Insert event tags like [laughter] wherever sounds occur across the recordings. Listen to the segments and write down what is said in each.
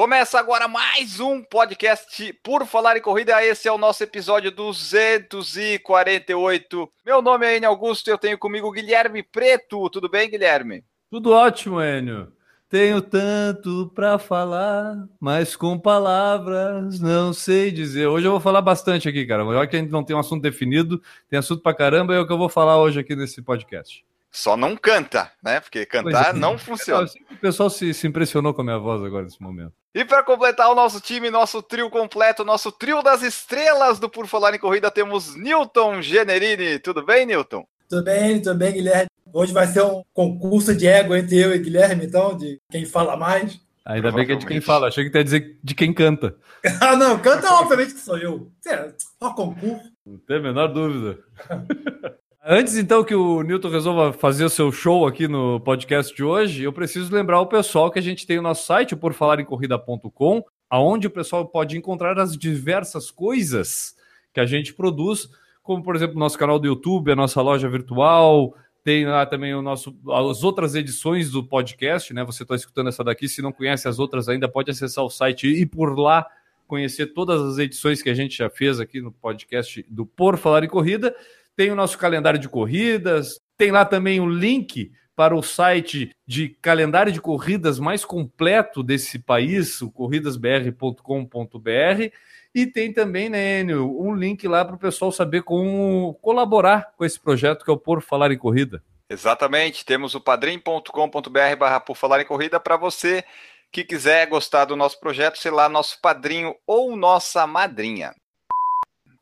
Começa agora mais um podcast por falar em corrida. Esse é o nosso episódio 248. Meu nome é Enio Augusto e eu tenho comigo Guilherme Preto. Tudo bem, Guilherme? Tudo ótimo, Enio. Tenho tanto para falar, mas com palavras não sei dizer. Hoje eu vou falar bastante aqui, cara. Melhor que a gente não tem um assunto definido, tem assunto pra caramba, é o que eu vou falar hoje aqui nesse podcast. Só não canta, né? Porque cantar é. não funciona. O pessoal se, se impressionou com a minha voz agora nesse momento. E para completar o nosso time, nosso trio completo, nosso trio das estrelas do Por Falar em Corrida, temos Newton Generini. Tudo bem, Newton? Tudo bem, tudo bem, Guilherme? Hoje vai ser um concurso de ego entre eu e Guilherme, então, de quem fala mais. Ainda bem que é de quem fala. Achei que ia dizer de quem canta. [laughs] ah, não, canta obviamente que sou eu. É, Só concurso. Não tem a menor dúvida. [laughs] Antes, então, que o Newton resolva fazer o seu show aqui no podcast de hoje, eu preciso lembrar o pessoal que a gente tem o nosso site, o porfalarencorrida.com, aonde o pessoal pode encontrar as diversas coisas que a gente produz, como, por exemplo, o nosso canal do YouTube, a nossa loja virtual, tem lá também o nosso, as outras edições do podcast, né? Você está escutando essa daqui, se não conhece as outras ainda, pode acessar o site e por lá conhecer todas as edições que a gente já fez aqui no podcast do Por Falar em Corrida. Tem o nosso calendário de corridas, tem lá também o link para o site de calendário de corridas mais completo desse país, o corridasbr.com.br. E tem também, né, Enio, um link lá para o pessoal saber como colaborar com esse projeto que é o Por Falar em Corrida. Exatamente, temos o padrim.com.br barra por falar em corrida para você que quiser gostar do nosso projeto, sei lá, nosso padrinho ou nossa madrinha.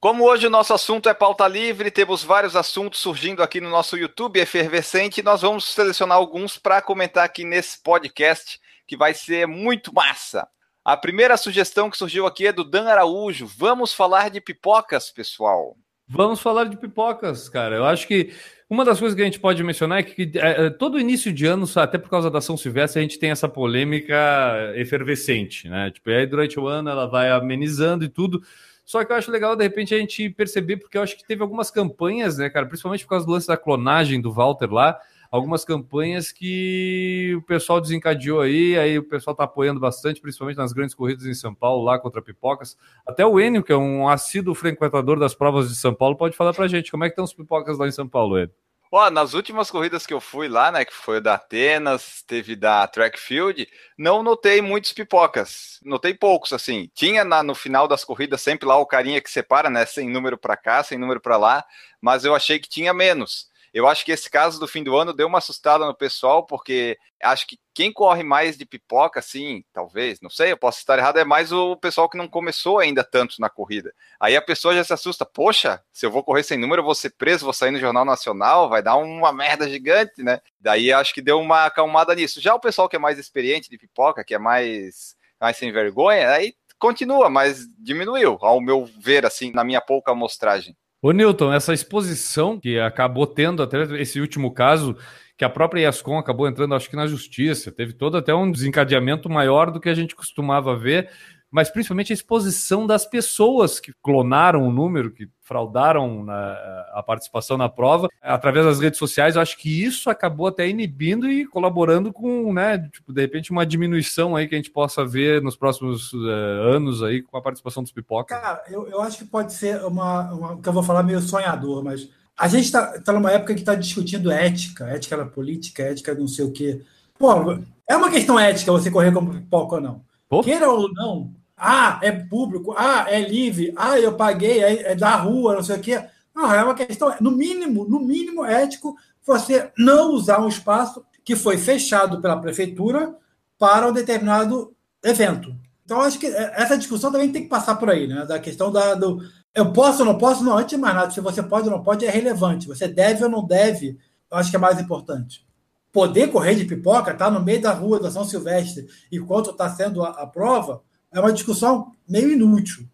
Como hoje o nosso assunto é pauta livre, temos vários assuntos surgindo aqui no nosso YouTube efervescente, nós vamos selecionar alguns para comentar aqui nesse podcast, que vai ser muito massa. A primeira sugestão que surgiu aqui é do Dan Araújo. Vamos falar de pipocas, pessoal. Vamos falar de pipocas, cara. Eu acho que uma das coisas que a gente pode mencionar é que é, é, todo início de ano, até por causa da São Silvestre, a gente tem essa polêmica efervescente, né? Tipo, aí durante o ano ela vai amenizando e tudo. Só que eu acho legal, de repente, a gente perceber, porque eu acho que teve algumas campanhas, né, cara, principalmente por causa do lance da clonagem do Walter lá, algumas campanhas que o pessoal desencadeou aí, aí o pessoal tá apoiando bastante, principalmente nas grandes corridas em São Paulo, lá contra pipocas. Até o Enio, que é um assíduo frequentador das provas de São Paulo, pode falar pra gente como é que estão os pipocas lá em São Paulo, Enio. Ó, nas últimas corridas que eu fui lá, né, que foi da Atenas, teve da Track Field, não notei muitos pipocas. Notei poucos, assim. Tinha na- no final das corridas sempre lá o carinha que separa, né, sem número para cá, sem número para lá, mas eu achei que tinha menos. Eu acho que esse caso do fim do ano deu uma assustada no pessoal, porque acho que quem corre mais de pipoca, assim, talvez, não sei, eu posso estar errado, é mais o pessoal que não começou ainda tanto na corrida. Aí a pessoa já se assusta, poxa, se eu vou correr sem número, eu vou ser preso, vou sair no Jornal Nacional, vai dar uma merda gigante, né? Daí acho que deu uma acalmada nisso. Já o pessoal que é mais experiente de pipoca, que é mais, mais sem vergonha, aí continua, mas diminuiu, ao meu ver, assim, na minha pouca amostragem. Ô, Newton, essa exposição que acabou tendo até esse último caso, que a própria Yascom acabou entrando, acho que na justiça, teve todo até um desencadeamento maior do que a gente costumava ver, mas principalmente a exposição das pessoas que clonaram o número, que fraudaram na- a participação na prova, através das redes sociais, eu acho que isso acabou até inibindo e colaborando com, né, tipo, de repente uma diminuição aí que a gente possa ver nos próximos eh, anos aí com a participação dos pipoca. Cara, eu, eu acho que pode ser uma, uma. que eu vou falar meio sonhador, mas a gente está tá numa época que está discutindo ética, ética da política, ética não sei o quê. Pô, é uma questão ética você correr como pipoca ou não. Pô. Queira ou não. Ah, é público. Ah, é livre. Ah, eu paguei, é, é da rua, não sei o quê. Não, é uma questão, no mínimo, no mínimo ético, você não usar um espaço que foi fechado pela prefeitura para um determinado evento. Então, acho que essa discussão também tem que passar por aí, né? Da questão da, do. Eu posso ou não posso? Não, antes de mais nada, se você pode ou não pode é relevante. Você deve ou não deve, eu acho que é mais importante. Poder correr de pipoca, tá no meio da rua da São Silvestre, enquanto está sendo a, a prova, é uma discussão meio inútil.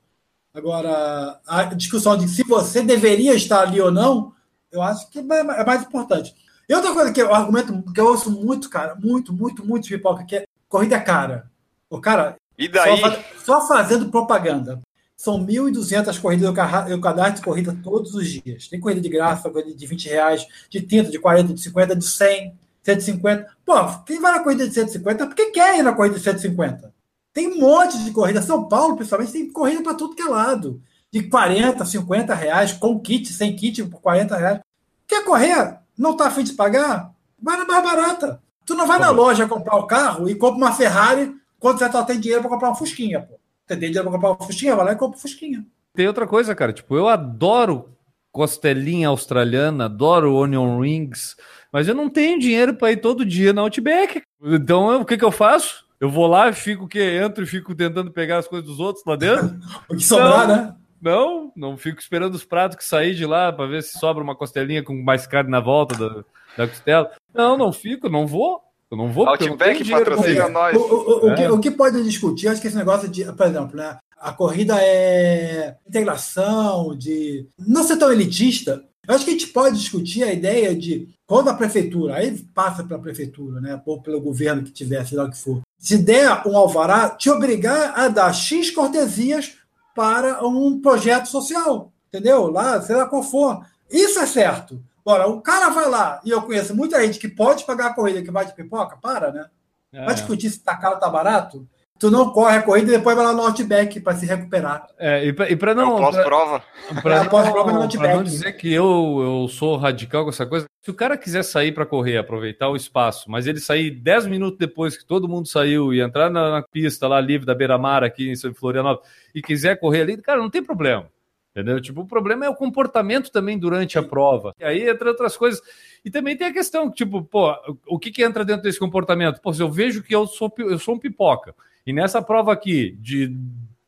Agora, a discussão de se você deveria estar ali ou não, eu acho que é mais importante. E outra coisa que o argumento que eu ouço muito, cara, muito, muito, muito de pipoca, que é corrida é cara. O cara, E daí? só, faz- só fazendo propaganda. São 1.200 corridas, eu eu cadastro corrida todos os dias. Tem corrida de graça, corrida de 20 reais, de 30, de 40, de 50, de 100, 150. Pô, quem vai na corrida de 150 é porque quer ir na corrida de 150. Tem um monte de corrida. São Paulo, principalmente, tem corrida para tudo que é lado. De 40, 50 reais, com kit, sem kit, por 40 reais. Quer correr? Não tá afim de pagar? Vai na mais barata. Tu não vai na loja comprar o carro e compra uma Ferrari quando você só tem dinheiro para comprar uma Fusquinha, pô. Você tem dinheiro para comprar uma Fusquinha? Vai lá e compra uma Fusquinha. Tem outra coisa, cara. Tipo, eu adoro costelinha australiana, adoro onion rings, mas eu não tenho dinheiro para ir todo dia na Outback. Então, eu- o que que eu faço? Eu vou lá, fico o quê? Entro e fico tentando pegar as coisas dos outros lá dentro? [laughs] O que sobrar, Não. né? Não, não fico esperando os pratos que sair de lá para ver se sobra uma costelinha com mais carne na volta da, da costela. Não, não fico, não vou. Eu não vou não Outback dinheiro pra patrocina nós. O, o- o É. que, o que pode discutir, acho que esse negócio de, por exemplo, né, a corrida é integração, de não ser tão elitista. Eu acho que a gente pode discutir a ideia de quando a prefeitura, aí passa pela prefeitura, né, ou pelo governo que tiver, sei lá o que for, se der um alvará, te obrigar a dar X cortesias para um projeto social, entendeu? Lá, sei lá qual for. Isso é certo. Agora, o cara vai lá, e eu conheço muita gente que pode pagar a corrida que vai de pipoca, para, né? É. Vai discutir se tá caro ou tá barato? Tu não corre a corrida e depois vai lá no Outback para se recuperar. É, e pra, e pra Não, pós-prova. Pra É, no não, não dizer que eu, eu sou radical com essa coisa, se o cara quiser sair para correr, aproveitar o espaço, mas ele sair 10 minutos depois que todo mundo saiu e entrar na, na pista lá livre da Beira-Mar aqui em Florianópolis e quiser correr ali, cara, não tem problema. Entendeu? Tipo, o problema é o comportamento também durante a prova. E aí entra outras coisas. E também tem a questão, tipo, pô, o que que entra dentro desse comportamento? Pô, se eu vejo que eu sou, eu sou um pipoca, e nessa prova aqui, de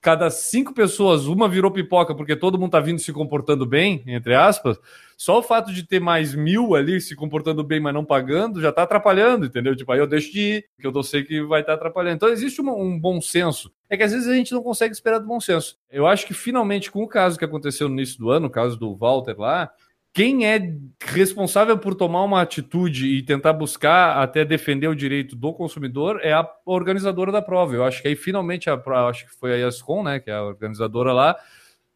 cada cinco pessoas, uma virou pipoca porque todo mundo tá vindo se comportando bem, entre aspas, só o fato de ter mais mil ali se comportando bem, mas não pagando, já tá atrapalhando, entendeu? Tipo, aí eu deixo de ir, porque eu sei que vai estar atrapalhando. Então existe uma- um bom senso. É que às vezes a gente não consegue esperar do bom senso. Eu acho que finalmente, com o caso que aconteceu no início do ano, o caso do Walter lá, quem é responsável por tomar uma atitude e tentar buscar até defender o direito do consumidor é a organizadora da prova. Eu acho que aí finalmente a acho que foi a Yascom, né, que é a organizadora lá,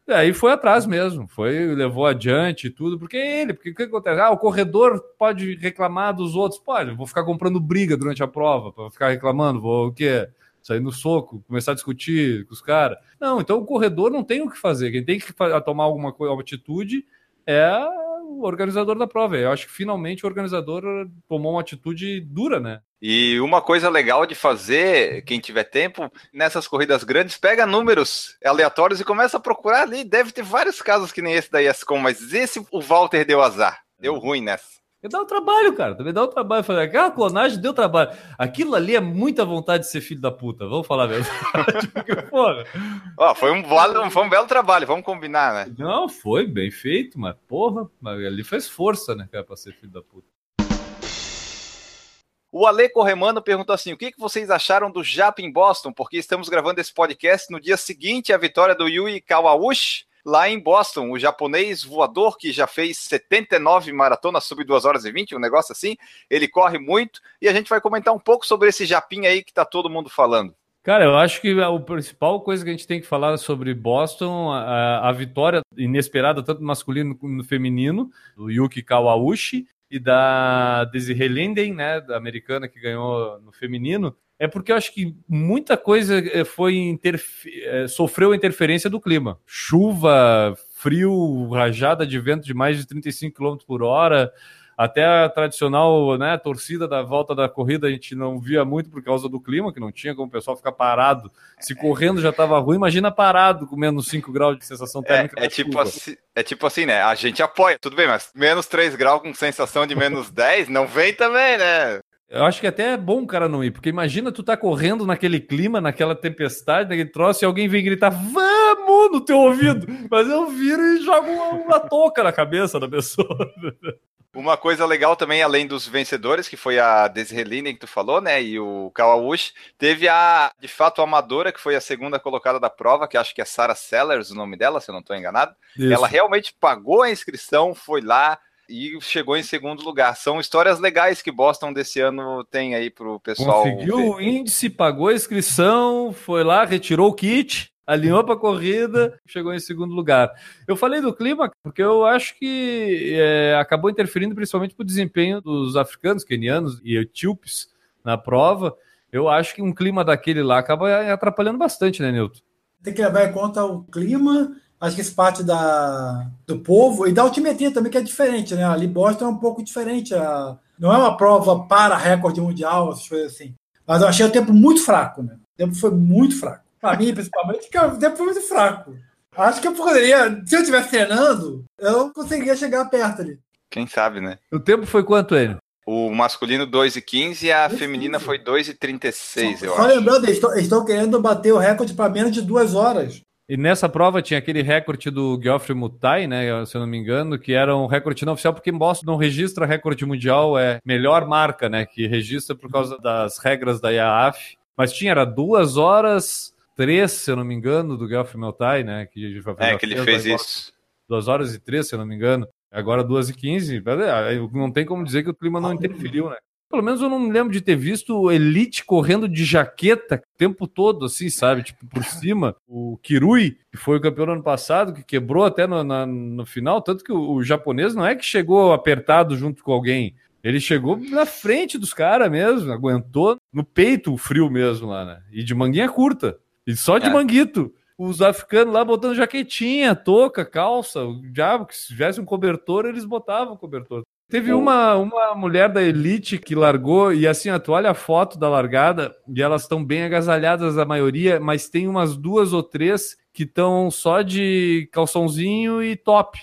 aí foi atrás mesmo, foi levou adiante tudo, porque ele, porque o que acontece? Ah, o corredor pode reclamar dos outros, pode, vou ficar comprando briga durante a prova, para ficar reclamando, vou o quê? Sair no soco, começar a discutir com os caras. Não, então o corredor não tem o que fazer. Quem tem que tomar alguma atitude é o organizador da prova. Eu acho que finalmente o organizador tomou uma atitude dura, né? E uma coisa legal de fazer, quem tiver tempo, nessas corridas grandes, pega números aleatórios e começa a procurar ali. Deve ter vários casos que nem esse da ESCOM, mas esse o Walter deu azar. Deu ruim nessa. Dá o trabalho, cara. Também dá o trabalho. Fazer aquela clonagem deu trabalho. Aquilo ali é muita vontade de ser filho da puta. Vamos falar mesmo. [laughs] Porque, porra. Ó, foi um, belo- foi um belo trabalho, vamos combinar, né? Não, foi bem feito, mas porra, mas ali fez força, né, cara, pra ser filho da puta. O Ale Corremano perguntou assim: o que, que vocês acharam do Jap em Boston? Porque estamos gravando esse podcast no dia seguinte à vitória do Yui Kawauchi lá em Boston, o japonês voador que já fez 79 maratonas sub 2 horas e 20, um negócio assim. Ele corre muito e a gente vai comentar um pouco sobre esse Japim aí que tá todo mundo falando. Cara, eu acho que a principal coisa que a gente tem que falar sobre Boston, a, a vitória inesperada, tanto no masculino como no feminino, do Yuki Kawauchi e da Desiree Linden, né, da americana que ganhou no feminino, é porque eu acho que muita coisa eh, foi interfe- eh, sofreu a interferência do clima. Chuva, frio, rajada de vento de mais de 35 km por hora, até a tradicional né, torcida da volta da corrida a gente não via muito por causa do clima, que não tinha como o pessoal ficar parado. Se correndo já estava ruim, imagina parado com menos 5 graus de sensação É, térmica. é da tipo assim, é tipo assim, né? A gente apoia, tudo bem, mas menos 3 graus com sensação de menos 10, não vem também, né? Eu acho que até é bom o cara não ir, porque imagina tu tá correndo naquele clima, naquela tempestade, naquele troço, e alguém vem gritar, vamos, no teu ouvido. Mas eu viro e jogo uma, uma touca na cabeça da pessoa. [laughs] Uma coisa legal também, além dos vencedores, que foi a Desiree Linden que tu falou, né, e o Kawauchi, teve a, de fato, a amadora, que foi a segunda colocada da prova, que acho que é Sarah Sellers, o nome dela, se eu não estou enganado. Isso. Ela realmente pagou a inscrição, foi lá e chegou em segundo lugar. São histórias legais que Boston desse ano tem aí pro pessoal. Conseguiu ver. o índice, pagou a inscrição, foi lá, retirou o kit, alinhou para a corrida, chegou em segundo lugar. Eu falei do clima porque eu acho que é, acabou interferindo principalmente para o desempenho dos africanos, quenianos e etíopes na prova. Eu acho que um clima daquele lá acaba atrapalhando bastante, né, Nilton? Tem que levar em conta o clima, acho que isso parte da, do povo e da altimetria também, que é diferente, né? Ali Boston é um pouco diferente. A, não é uma prova para recorde mundial, essas coisas assim. Mas eu achei o tempo muito fraco, né? O tempo foi muito fraco. Para mim, principalmente, que o tempo foi muito fraco. Acho que eu poderia, se eu estivesse treinando, eu conseguiria chegar perto ali. Quem sabe, né? O tempo foi quanto ele? O masculino 2,15 e a feminina foi 2,36, eu Só acho. lembrando, eles estão, eles estão querendo bater o recorde para menos de duas horas. E nessa prova tinha aquele recorde do Geoffrey Mutai, né, se eu não me engano, que era um recorde não oficial, porque Boston não registra recorde mundial, é melhor marca, né, que registra por causa das regras da IAAF. Mas tinha, era duas horas, três, se eu não me engano, do Geoffrey Mutai, né, que É, que ele fez isso. Duas horas e três, se eu não me engano. Agora duas e quinze. Não tem como dizer que o clima não interferiu, né? Pelo menos eu não me lembro de ter visto o Elite correndo de jaqueta o tempo todo, assim, sabe? Tipo, por [laughs] cima. O Kirui, que foi o campeão no ano passado, que quebrou até no, na- no final. Tanto que o, o japonês não é que chegou apertado junto com alguém. Ele chegou na frente dos caras mesmo, aguentou no peito o frio mesmo lá, né? E de manguinha curta. E só de É. manguito. Os africanos lá botando jaquetinha, touca, calça, o diabo, que se tivesse um cobertor, eles botavam cobertor. Teve uma, uma mulher da Elite que largou, e assim, tu olha a foto da largada, e elas estão bem agasalhadas, a maioria, mas tem umas duas ou três que estão só de calçãozinho e top,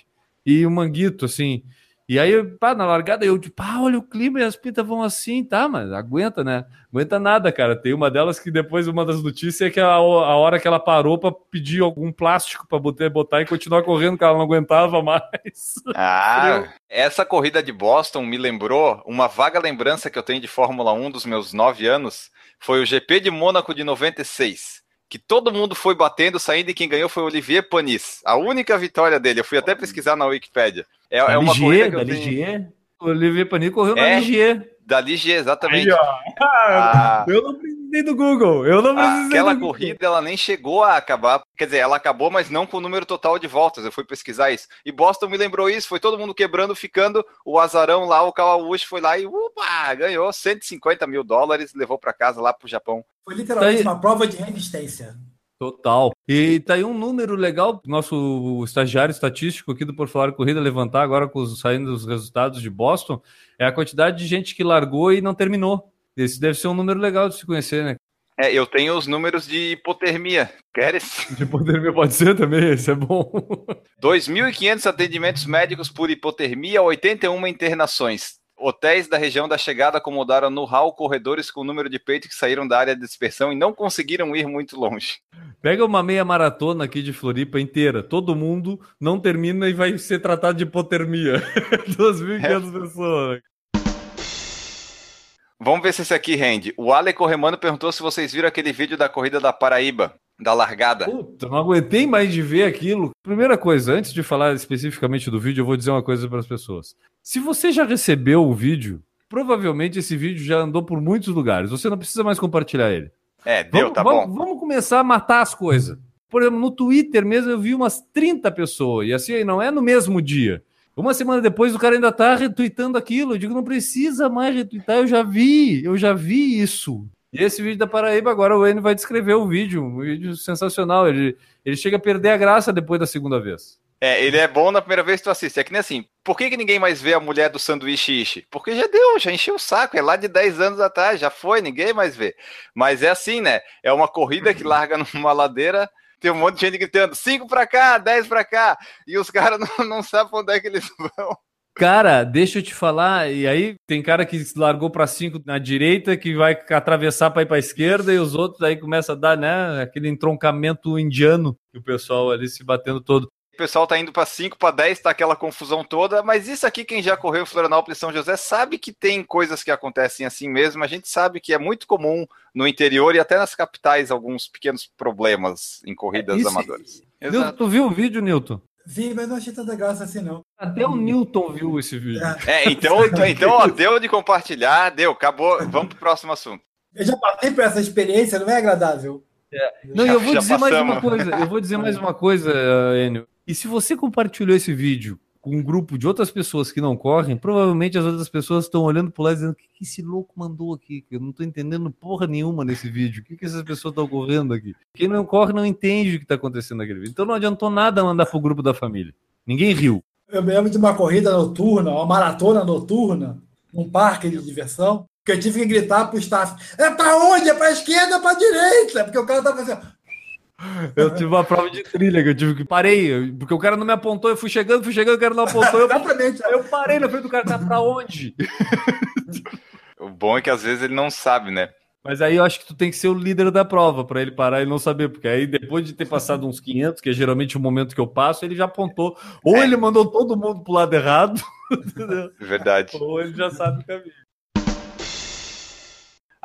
e um manguito, assim. E aí, pá, na largada, eu, tipo, pá, olha o clima e as pintas vão assim, tá, mas aguenta, né? Aguenta nada, cara. Tem uma delas que depois, uma das notícias é que a, a hora que ela parou pra pedir algum plástico pra botar, botar e continuar correndo, que ela não aguentava mais. [laughs] Ah, essa corrida de Boston me lembrou uma vaga lembrança que eu tenho de Fórmula 1 dos meus nove anos. Foi o GP de Mônaco de 96. Que todo mundo foi batendo, saindo, e quem ganhou foi o Olivier Panis. A única vitória dele. Eu fui até pesquisar na Wikipédia. É, é uma corrida que eu da tenho... Ligier. O Olivier Panis correu na É. Ligier. Da Ligier, exatamente. Aí, ó. [laughs] Ah, Eu não precisei do Google. Eu não precisei Aquela do Google. corrida, ela nem chegou a acabar. Quer dizer, ela acabou, mas não com o número total de voltas. Eu fui pesquisar isso. E Boston me lembrou isso. Foi todo mundo quebrando, ficando. O azarão lá, o Kawauchi foi lá e upa, ganhou 150 mil dólares, levou para casa lá pro Japão. Foi literalmente aí. uma prova de resistência. Total. E tá aí um número legal, nosso estagiário estatístico aqui do Por Falar Corrida levantar agora com os, saindo os resultados de Boston, é a quantidade de gente que largou e não terminou. Esse deve ser um número legal de se conhecer, né? É, eu tenho os números de hipotermia. Queres? De poder pode ser também, esse é bom. [laughs] 2.500 atendimentos médicos por hipotermia, 81 internações. Hotéis da região da chegada acomodaram no hall corredores com o número de peito que saíram da área de dispersão e não conseguiram ir muito longe. Pega uma meia maratona aqui de Floripa inteira, todo mundo não termina e vai ser tratado de hipotermia. [laughs] 2.500 pessoas. Vamos ver se esse aqui rende. O Ale Corremano perguntou se vocês viram aquele vídeo da corrida da Paraíba, da largada. Puta, não aguentei mais de ver aquilo. Primeira coisa, antes de falar especificamente do vídeo, eu vou dizer uma coisa para as pessoas. Se você já recebeu o vídeo, provavelmente esse vídeo já andou por muitos lugares. Você não precisa mais compartilhar ele. É, deu, vamos, tá vamos, bom. Vamos começar a matar as coisas. Por exemplo, no Twitter mesmo eu vi umas 30 pessoas, e assim, não é no mesmo dia. Uma semana depois o cara ainda tá retweetando aquilo. Eu digo, não precisa mais retweetar, eu já vi, eu já vi isso. E esse vídeo da Paraíba, agora o N vai descrever o vídeo, um vídeo sensacional. Ele, ele chega a perder a graça depois da segunda vez. É, ele é bom na primeira vez que tu assiste. É que nem assim, por que, que ninguém mais vê a mulher do sanduíche ishi? Porque já deu, já encheu o saco. É lá de 10 anos atrás, já foi, ninguém mais vê. Mas é assim, né? É uma corrida que larga [laughs] numa ladeira, tem um monte de gente gritando 5 pra cá, 10 pra cá, e os caras [laughs] não, não sabem onde é que eles vão. Cara, deixa eu te falar, e aí tem cara que largou para cinco na direita, que vai atravessar para ir para a esquerda, e os outros aí começa a dar, né, aquele entroncamento indiano, que o pessoal ali se batendo todo. O pessoal tá indo pra 5 pra 10, tá aquela confusão toda, mas isso aqui, quem já correu Florianópolis e São José, sabe que tem coisas que acontecem assim mesmo. A gente sabe que é muito comum no interior e até nas capitais alguns pequenos problemas em corridas Isso- amadoras. Nilton, tu viu o vídeo, Nilton? Vi, mas não achei tanta graça assim, não. Até o Newton viu esse vídeo. É, então, [laughs] então, então ó, deu de compartilhar, deu, acabou. Vamos pro próximo assunto. Eu já passei por essa experiência, não é agradável. Não, e Já- eu vou dizer mais passamos. uma coisa. Eu vou dizer mais uma coisa, Enio. E se você compartilhou esse vídeo um grupo de outras pessoas que não correm, provavelmente as outras pessoas estão olhando pro lado dizendo: o que, que esse louco mandou aqui? Eu não tô entendendo porra nenhuma nesse vídeo. O que, que essas pessoas estão correndo aqui? Quem não corre não entende o que tá acontecendo naquele vídeo. Então não adiantou nada mandar pro grupo da família. Ninguém riu. Eu me lembro de uma corrida noturna, uma maratona noturna, num parque de diversão, que eu tive que gritar pro staff: é pra onde? É pra esquerda ou pra direita? Porque o cara tava fazendo. [laughs] Eu tive uma prova de trilha que eu tive que parei, porque o cara não me apontou, eu fui chegando, fui chegando, o cara não apontou, eu, eu parei na frente do cara, tá pra onde? [laughs] O bom é que às vezes ele não sabe, né? Mas aí eu acho que tu tem que ser o líder da prova para ele parar e não saber, porque aí depois de ter passado uns 500, que é geralmente o momento que eu passo, ele já apontou. Ou É. ele mandou todo mundo pro lado errado, [laughs] entendeu? Verdade. ou ele já sabe o caminho.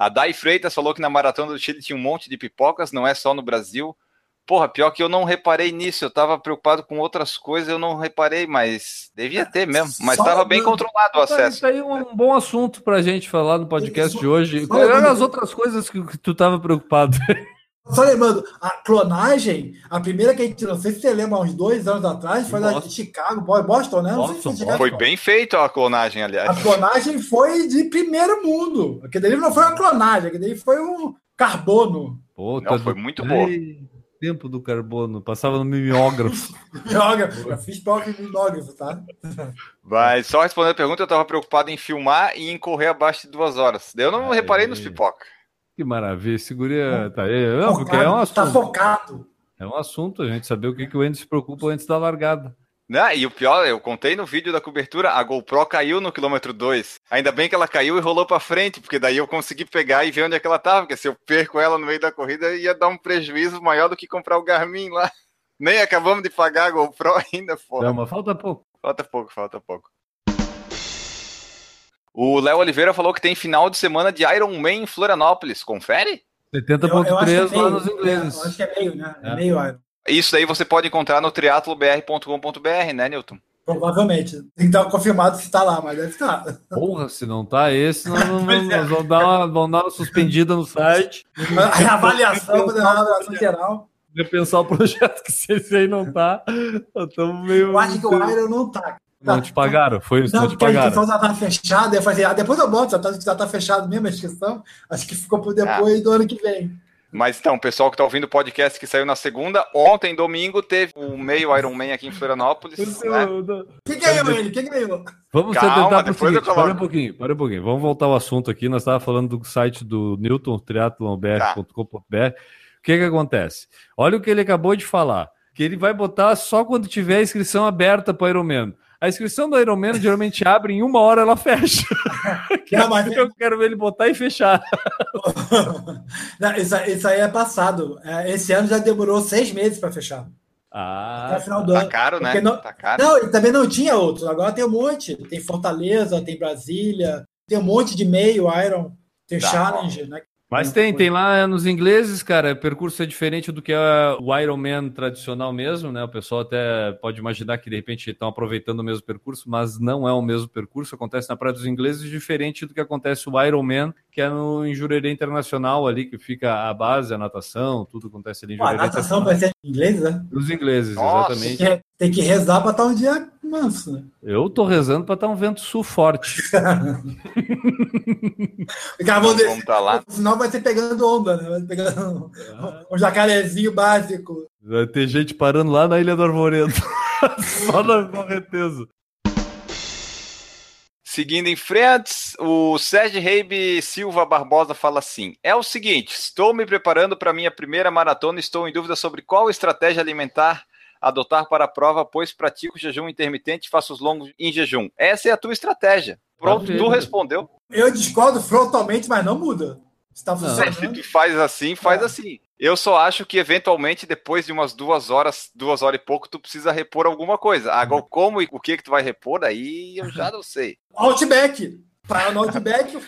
A Dai Freitas falou que na Maratona do Chile tinha um monte de pipocas, não é só no Brasil. Porra, pior que eu não reparei nisso, eu tava preocupado com outras coisas, eu não reparei, mas devia ter mesmo. Mas Só tava bem controlado o acesso. Isso aí é um bom assunto pra gente falar no podcast de hoje. Quais eram as outras coisas que, que tu tava preocupado? [laughs] Só lembrando, a clonagem, a primeira que a gente, não sei se você lembra, há uns dois anos atrás, foi da Boston. de Chicago, Bo- Boston, né? Não sei se Boston, Chicago. Foi bem feito a clonagem, A aliás. clonagem foi de primeiro mundo. Aquele daí não foi uma clonagem, aquele daí foi um carbono. Pô, Não, foi muito. Ei, Tempo do carbono, passava no mimeógrafo. [laughs] Biógrafo, eu fiz prova de biógrafo, tá? Mas só respondendo a pergunta, eu tava preocupado em filmar e em correr abaixo de duas horas. Daí eu não Aí. reparei nos pipoca. Que maravilha, seguria. Tá aí. Não, porque é um Tá assunto. focado. É um assunto, a gente saber o que, que o Andy se preocupa antes da largada. Né? E o pior, eu contei no vídeo da cobertura, a GoPro caiu no quilômetro 2. Ainda bem que ela caiu e rolou pra frente, porque daí eu consegui pegar e ver onde é que ela tava, porque se eu perco ela no meio da corrida, ia dar um prejuízo maior do que comprar o Garmin lá. Nem acabamos de pagar a GoPro ainda, pô. Não, mas falta pouco. Falta pouco, falta pouco. O Léo Oliveira falou que tem final de semana de Iron Man em Florianópolis. Confere? Eu- eu acho que 70.3 é lá nos ingleses. eu acho que é meio, né? É, É. meio Iron. Isso aí você pode encontrar no triatlobr.com.br, né, Newton? Provavelmente. Tem que estar confirmado se está lá, mas deve estar. Porra, se não tá esse, nós, [laughs] não- nós vamos, dar uma, vamos dar uma suspendida no site, A avaliação, a avaliação geral. repensar o projeto, que se esse aí não tá, nós estamos meio. Eu acho que o Iron não tá. Não te pagaram, foi isso, não, Não, te porque a pagaram. inscrição já tá fechada. Eu falei, ah, depois eu boto, já tá, já tá fechado mesmo a inscrição. Acho que ficou por depois do ano que vem. Mas então, o pessoal que tá ouvindo o podcast que saiu na segunda, ontem, domingo, teve o meio Iron Man aqui em Florianópolis. né? Quem ganhou ele? Quem ganhou? Vamos Calma, tentar depois seguinte, coloco. para um pouquinho, para um pouquinho. Vamos voltar ao assunto aqui. Nós estávamos falando do site do Newton, triathlonbr.com.br. O que que acontece? Olha o que ele acabou de falar, que ele vai botar só quando tiver a inscrição aberta para o Ironman. A inscrição do Ironman geralmente abre em uma hora, ela fecha. [laughs] Que Não, é mas- o que eu quero ver ele botar e fechar. [laughs] Não, isso, isso aí é passado. É, Esse ano já demorou seis meses para fechar. Até Ah, o final do Tá ano. caro, né? Não- Tá caro. Não, e também não tinha outros. Agora tem um monte. Tem Fortaleza, tem Brasília, tem um monte de meio Iron, tem Tá. Challenge, né? Mas tem, tem lá nos ingleses, cara, o percurso é diferente do que é o Ironman tradicional mesmo, né? O pessoal até pode imaginar que de repente estão aproveitando o mesmo percurso, mas não é o mesmo percurso. Acontece na Praia dos Ingleses, diferente do que acontece o Ironman, que é no em Jurerê Internacional ali, que fica a base, a natação, tudo acontece ali em Pô, a Jurerê natação vai ser em inglês, né? Os ingleses, Nossa. exatamente. Tem que, tem que rezar para estar um dia manso, né? Eu tô rezando para estar um vento sul forte. O cara vão Vamos tá lá. Senão vai ser pegando onda, né? Vai ser pegando um jacarezinho básico. Vai ter gente parando lá na Ilha do Arvoredo. [laughs] Só na correnteza. Seguindo em frente, o Sérgio Reibe Silva Barbosa fala assim: É o seguinte, estou me preparando para minha primeira maratona e estou em dúvida sobre qual estratégia alimentar adotar para a prova, pois pratico jejum intermitente e faço os longos em jejum. Essa é a tua estratégia. Pronto, tu respondeu. Eu discordo frontalmente, mas não muda. Está Se funcionando. tu faz assim, faz É. assim. Eu só acho que eventualmente depois de umas duas horas, duas horas e pouco, tu precisa repor alguma coisa. Agora, como e o que que tu vai repor, aí eu já não sei. [laughs] Outback. Para no Outback,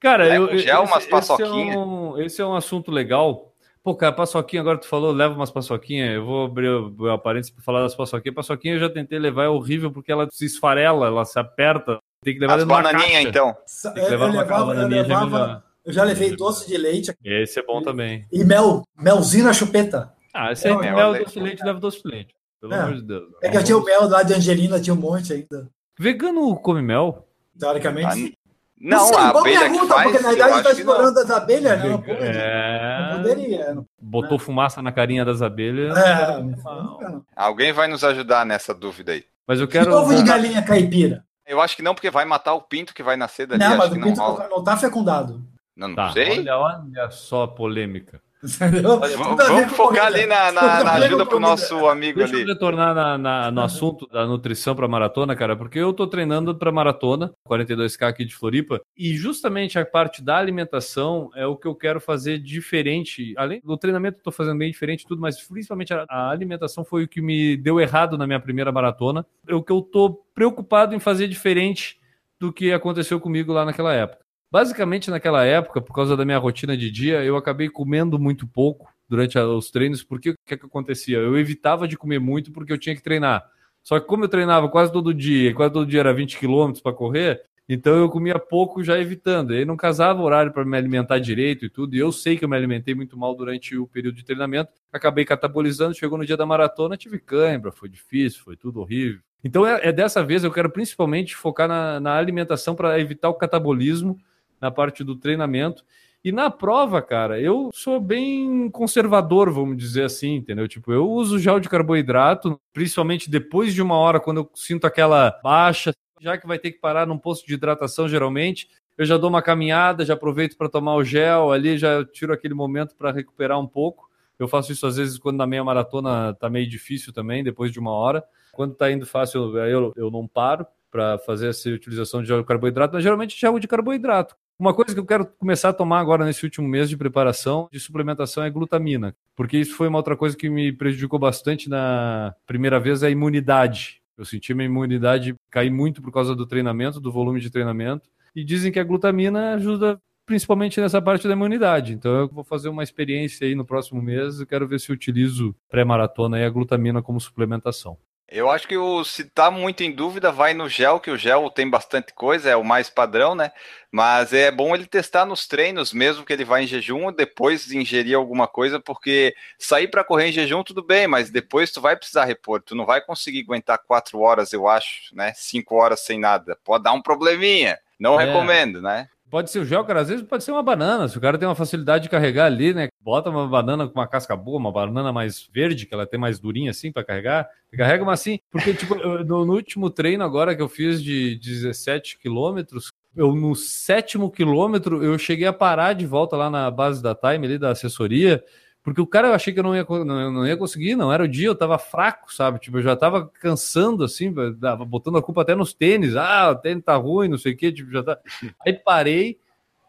Cara, Leva eu, um gel, esse, umas esse é paçoquinhas. um, esse é um assunto legal, Pô, cara, paçoquinha, agora tu falou, leva umas paçoquinhas. Eu vou abrir o, parênteses pra falar das paçoquinhas. Paçoquinha eu já tentei levar, é horrível porque ela se esfarela, ela se aperta. Tem que levar As bananinhas, então. Tem que levar eu uma levava, eu, bananinha já levava-. Eu já levei doce de leite Esse é bom também. e mel, melzinho na chupeta. Ah, esse aí Não, tem é, mel, aí. doce de leite, leva doce de leite. Pelo É. amor de Deus. É que eu tinha o mel lá de Angelina, tinha um monte ainda. Vegano come mel? Teoricamente. Ah, sim. Não, sei, a boa abelha que pergunta, faz, porque na verdade tá não. explorando as abelhas, não, pô, É... não poderia. Não, Botou fumaça na carinha das abelhas. é, Não. não, não. Alguém vai nos ajudar nessa dúvida aí. Mas eu quero. ovo de galinha caipira. Eu acho que não, porque vai matar o pinto que vai nascer dali. Não, acho mas que o não pinto rola. não, não tá fecundado. Não, não Tá, sei. olha, olha só a polêmica. Olha, vamos vamos focar ali na, na- na ajuda pro nosso amigo Deixa eu ali. retornar na- na- no assunto da nutrição para maratona, cara, porque eu tô treinando para maratona, 42K aqui de Floripa, e justamente a parte da alimentação é o que eu quero fazer diferente. Além do treinamento, eu tô fazendo bem diferente tudo, mas principalmente a, a alimentação foi o que me deu errado na minha primeira maratona. É o que eu tô preocupado em fazer diferente do que aconteceu comigo lá naquela época. Basicamente, naquela época, por causa da minha rotina de dia, eu acabei comendo muito pouco durante os treinos, porque o que, que acontecia? Eu evitava de comer muito porque eu tinha que treinar. Só que como eu treinava quase todo dia, quase todo dia era 20 quilômetros para correr, então eu comia pouco já evitando. E não casava horário para me alimentar direito e tudo. E eu sei que eu me alimentei muito mal durante o período de treinamento. Acabei catabolizando, chegou no dia da maratona, tive cãibra, foi difícil, foi tudo horrível. Então é, é dessa vez eu quero principalmente focar na, na alimentação para evitar o catabolismo na parte do treinamento. E na prova, cara, eu sou bem conservador, vamos dizer assim, entendeu? Tipo, eu uso gel de carboidrato, principalmente depois de uma hora, quando eu sinto aquela baixa, já que vai ter que parar num posto de hidratação, geralmente, eu já dou uma caminhada, já aproveito para tomar o gel ali, já tiro aquele momento para recuperar um pouco. Eu faço isso às vezes quando na meia maratona tá meio difícil também, depois de uma hora. Quando tá indo fácil, eu, eu não paro para fazer essa utilização de gel de carboidrato, mas geralmente gel de carboidrato. Uma coisa que eu quero começar a tomar agora nesse último mês de preparação de suplementação é glutamina, porque isso foi uma outra coisa que me prejudicou bastante na primeira vez, é a imunidade. Eu senti minha imunidade cair muito por causa do treinamento, do volume de treinamento, e dizem que a glutamina ajuda principalmente nessa parte da imunidade. Então eu vou fazer uma experiência aí no próximo mês, eu quero ver se utilizo pré-maratona e a glutamina como suplementação. Eu acho que o, se tá muito em dúvida, vai no gel, que o gel tem bastante coisa, é o mais padrão, né? Mas é bom ele testar nos treinos, mesmo que ele vá em jejum, depois ingerir alguma coisa, porque sair para correr em jejum, tudo bem, mas depois tu vai precisar repor. Tu não vai conseguir aguentar quatro horas, eu acho, né? Cinco horas sem nada. Pode dar um probleminha. Não É. recomendo, né? Pode ser o gel, cara, às vezes pode ser uma banana. Se o cara tem uma facilidade de carregar ali, né? Bota uma banana com uma casca boa, uma banana mais verde, que ela tem mais durinha assim para carregar. Carrega uma assim, porque tipo, no, no último treino agora que eu fiz de 17 quilômetros, eu no sétimo quilômetro eu cheguei a parar de volta lá na base da Time ali da assessoria, porque o cara eu achei que eu não ia, não, não ia conseguir, não era o dia, eu tava fraco, sabe? Tipo, eu já tava cansando assim, dava- botando a culpa até nos tênis. Ah, o tênis tá ruim, não sei o quê, tipo, já tá. [laughs] Aí parei,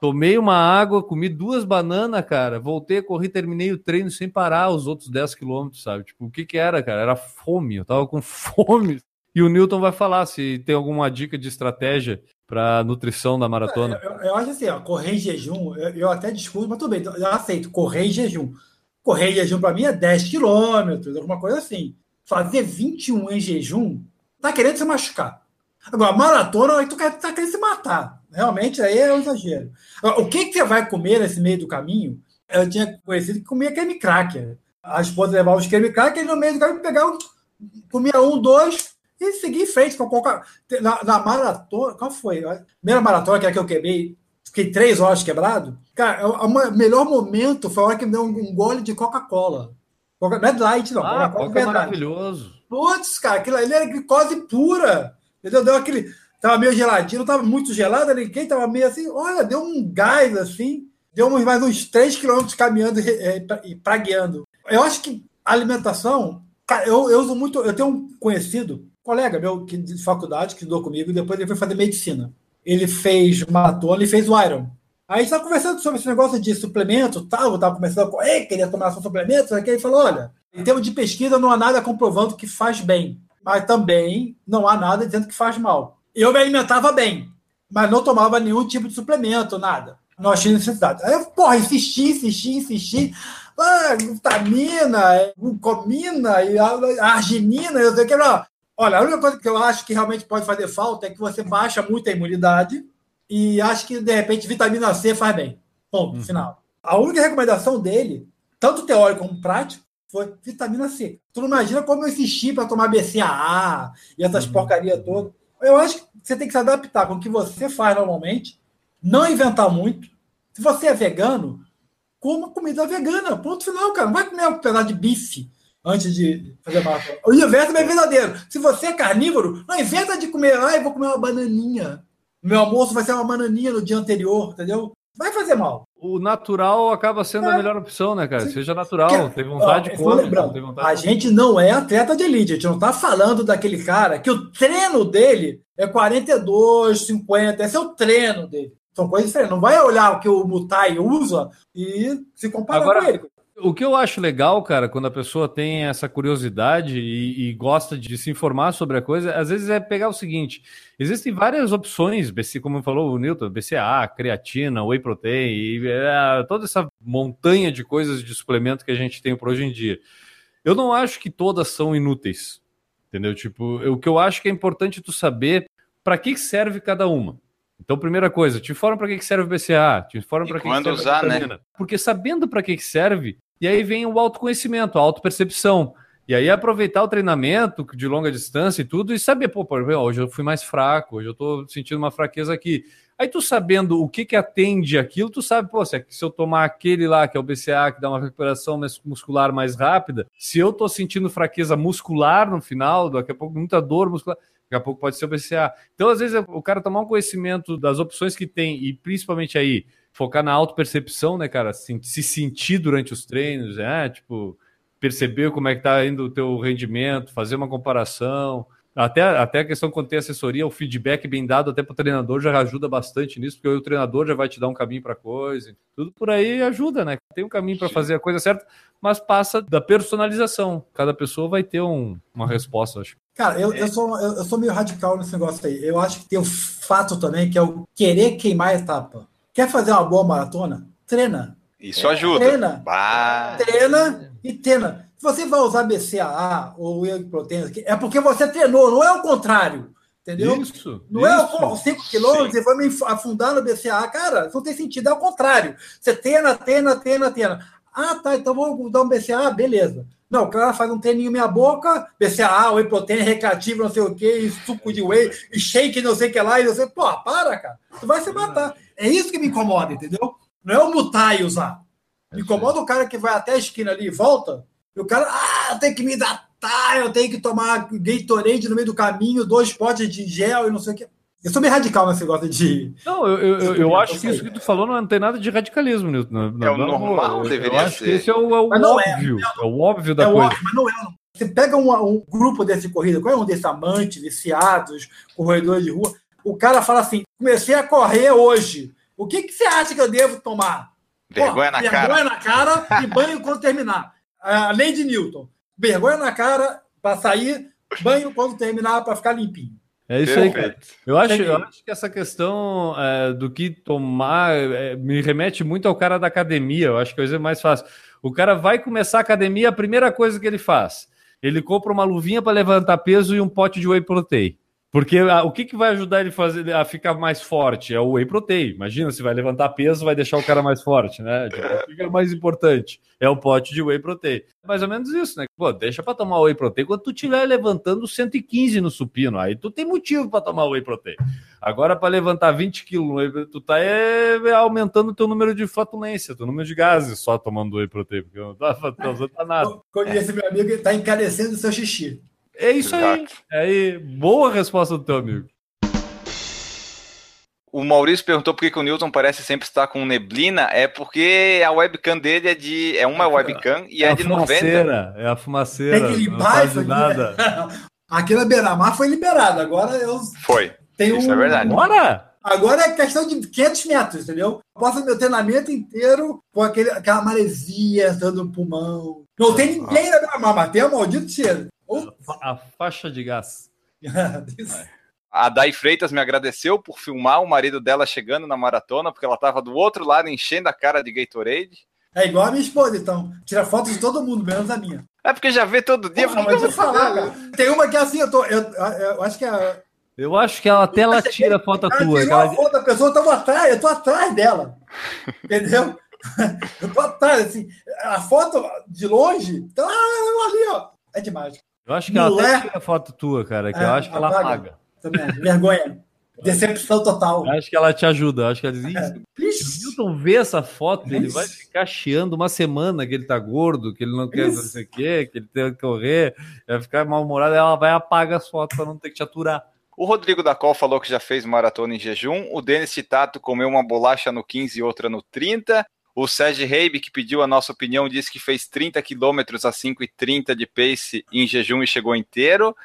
tomei uma água, comi duas bananas, cara, voltei, corri, terminei o treino sem parar os outros 10 quilômetros, sabe? Tipo, o que que era, cara? Era fome, eu tava com [laughs] fome. E o Newton vai falar se tem alguma dica de estratégia para nutrição da maratona. Eu, eu acho assim, ó, correr em jejum, eu, eu até discuto, mas tudo bem, eu aceito, correr em jejum. Correr em jejum para mim é 10 quilômetros, alguma coisa assim. Fazer 21 em jejum, tá querendo se machucar. Agora, maratona, aí tu tá querendo se matar. Realmente, aí é um exagero. Agora, o que, que você vai comer nesse meio do caminho? Eu tinha conhecido que comia creme cracker. A esposa levava os creme cracker e no meio do caminho pegava, comia um, dois e seguia em frente. com Coca... Na, na maratona, qual foi? A primeira maratona, que é que eu quebrei, fiquei três horas quebrado. Cara, o o melhor momento foi a hora que me deu um, gole de Coca-Cola. Coca, não é Light, não. Ah, Coca-Cola Coca é maravilhoso. Putz, cara, aquilo ali era glicose pura. Entendeu? Deu aquele. Tava meio geladinho, não tava muito gelado, ninguém tava meio assim. Olha, deu um gás assim. Deu mais uns 3 quilômetros caminhando e, e, pragueando. Eu acho que alimentação. Cara, eu, eu uso muito. Eu tenho um conhecido, colega meu que, de faculdade, que estudou comigo, e depois ele foi fazer medicina. Ele fez maratona e fez o Iron. Aí a gente conversando sobre esse negócio de suplemento tal, eu estava começando a correr, queria tomar só suplemento, aí ele falou: olha, em termos de pesquisa, não há nada comprovando que faz bem, mas também não há nada dizendo que faz mal. Eu me alimentava bem, mas não tomava nenhum tipo de suplemento, nada. Não achei necessidade. Aí eu, porra, insisti, insisti, insisti. ah, vitamina, é, glucomina, arginina, eu sei que não. Olha, a única coisa que eu acho que realmente pode fazer falta é que você baixa muito a imunidade e acho que, de repente, vitamina C faz bem. Ponto, uhum. final. A única recomendação dele, tanto teórico como prático, foi vitamina C. Tu não imagina como eu insisti para tomar BCAA e essas uhum. porcarias todas. Eu acho que você tem que se adaptar com o que você faz normalmente, não inventar muito. Se você é vegano, coma comida vegana. Ponto final, cara. Não vai comer um pedaço de bife antes de fazer maratona. O inverso é verdadeiro. Se você é carnívoro, não inventa de comer, ah, eu vou comer uma bananinha. Meu almoço vai ser uma bananinha no dia anterior, entendeu? Vai fazer mal. O natural acaba sendo é. a melhor opção, né, cara? Sim. Seja natural, Porque, tem vontade, ó, come, lembrando, tem vontade. A gente não é atleta de elite, a gente não está falando daquele cara que o treino dele é 42, 50, esse é o treino dele. São coisas diferentes. Não vai olhar o que o Mutai usa e se comparar Agora, com ele. O que eu acho legal, cara, quando a pessoa tem essa curiosidade e, e, gosta de se informar sobre a coisa, às vezes é pegar o seguinte: existem várias opções, como falou o Newton, BCA, creatina, whey protein, e, é, toda essa montanha de coisas de suplemento que a gente tem por hoje em dia. Eu não acho que todas são inúteis, entendeu? Tipo, o que eu acho que é importante tu saber para que serve cada uma. Então, primeira coisa, te informa para que serve o BCA, te informa para que serve usar, a né? Porque sabendo para que serve, e aí vem o autoconhecimento, a autopercepção. E aí aproveitar o treinamento de longa distância e tudo e saber, pô, hoje eu fui mais fraco, hoje eu tô sentindo uma fraqueza aqui. Aí tu sabendo o que que atende aquilo, tu sabe, pô, se eu tomar aquele lá, que é o BCA, que dá uma recuperação muscular mais rápida, se eu tô sentindo fraqueza muscular no final, daqui a pouco muita dor muscular, daqui a pouco pode ser o BCA. Então, às vezes, o cara tomar um conhecimento das opções que tem e principalmente aí focar na autopercepção, né, cara? Se, se sentir durante os treinos, né? Tipo, perceber como é que tá indo o teu rendimento, fazer uma comparação. Até, até a questão quando tem assessoria, o feedback bem dado até para o treinador já ajuda bastante nisso, porque o treinador já vai te dar um caminho para coisa. Tudo por aí ajuda, né? Tem um caminho para fazer a coisa certa, mas passa da personalização. Cada pessoa vai ter um, uma resposta, acho. Cara, eu, eu, sou, eu, eu sou meio radical nesse negócio aí. Eu acho que tem o fato também que é o querer queimar a etapa. Quer fazer uma boa maratona? Treina. Isso ajuda. Treina. Bah. Treina e treina. Se você vai usar BCAA ou whey proteína, é porque você treinou, não é o contrário. Entendeu? Isso. Não é isso. é eu corro 5 quilômetros e vou me afundar no BCAA. Cara, não tem sentido. É o contrário. Você treina, treina, treina, treina. Ah, tá, então vou dar um BCAA, beleza. Não, o cara faz um treininho meia boca, BCAA, whey proteína, recreativo, não sei o que, suco de whey, e shake, não sei o que lá, e você, pô, para, cara. Tu vai se matar. É isso que me incomoda, entendeu? Não é o mutar e usar. Me incomoda o cara que vai até a esquina ali e volta, e o cara, ah, tem que me datar, eu tenho que tomar Gatorade no meio do caminho, dois potes de gel e não sei o que. Eu sou meio radical nesse negócio de. Não, eu, eu, eu, eu acho que isso que tu falou não tem nada de radicalismo, Nilton. Não, é o normal, eu, deveria eu acho ser. Que esse é o, é o é, óbvio. É, é, o óbvio da é coisa. Óbvio, mas não é. Você pega um, um grupo desse corrida, qual é um desses amantes, viciados, corredores de rua, o cara fala assim: comecei a correr hoje. O que, que você acha que eu devo tomar? Vergonha Pô, na vergonha cara. Vergonha na cara e banho quando terminar. A lei de Newton. Vergonha na cara para sair, banho quando terminar para ficar limpinho. É isso Perfeito. aí, cara. Eu acho, eu acho que essa questão é, do que tomar é, me remete muito ao cara da academia. Eu acho que é a coisa mais fácil. O cara vai começar a academia, a primeira coisa que ele faz, ele compra uma luvinha para levantar peso e um pote de whey protein. Porque a, o que, que vai ajudar ele fazer, a ficar mais forte? É o whey protein. Imagina, se vai levantar peso, vai deixar o cara mais forte, né? Tipo, o que é mais importante? É o pote de whey protein. Mais ou menos isso, né? Pô, deixa para tomar whey protein quando tu estiver levantando 115 no supino. Aí tu tem motivo para tomar whey protein. Agora, para levantar 20 quilos, tu tá é, aumentando o teu número de flatulência, teu número de gases só tomando whey protein, porque não tá, tá nada. Conhece meu amigo, ele tá encarecendo o seu xixi. É isso aí. É aí. Boa resposta do teu amigo. O Maurício perguntou por que, que, o Newton parece sempre estar com neblina. É porque a webcam dele é de. É uma webcam e é, é de fumaceira, 90. É a fumaceira. Tem que limpar isso nada. [laughs] Aqui na Beira-Mar foi liberado. Agora eu. Foi. Tenho isso é um... é verdade. Bora! Agora é questão de 500 metros, entendeu? Eu posso meu treinamento inteiro com aquele, aquela maresia entrando no pulmão. Não tem ninguém na Beira-Mar, mas tem o maldito cheiro. A faixa de gás. [laughs] A Dai Freitas me agradeceu por filmar o marido dela chegando na maratona, porque ela estava do outro lado enchendo a cara de Gatorade. É igual a minha esposa, então. Tira foto de todo mundo, menos a minha. É porque já vê todo dia. Porra, por que mas eu vou falar, cara. Tem uma que é assim, eu tô. Eu, eu acho que a. Eu acho que ela até ela tira a foto Ela tua. tirou a ela- foto da pessoa, eu tava atrás, eu tô atrás dela. [laughs] Entendeu? Eu tô atrás, assim. A foto de longe, tá lá, ali, ó. É demais. Eu acho que ela Mulher- até tira a foto tua, cara, que É, eu acho que ela apaga. apaga. Também. Vergonha. Decepção total. Eu acho que ela te ajuda. Eu acho que ela diz, "Ih, se o. Milton vê essa foto, ele Isso. vai ficar chiando uma semana que ele tá gordo, que ele não quer Isso. não sei o quê, que ele tem que correr, vai ficar mal-humorado, ela vai apagar as fotos pra não ter que te aturar. O Rodrigo da Col falou que já fez maratona em jejum. O Denis Titato comeu uma bolacha no 15 e outra no 30. O Sérgio Reibe, que pediu a nossa opinião, disse que fez 30 quilômetros a 5,30 de pace em jejum e chegou inteiro.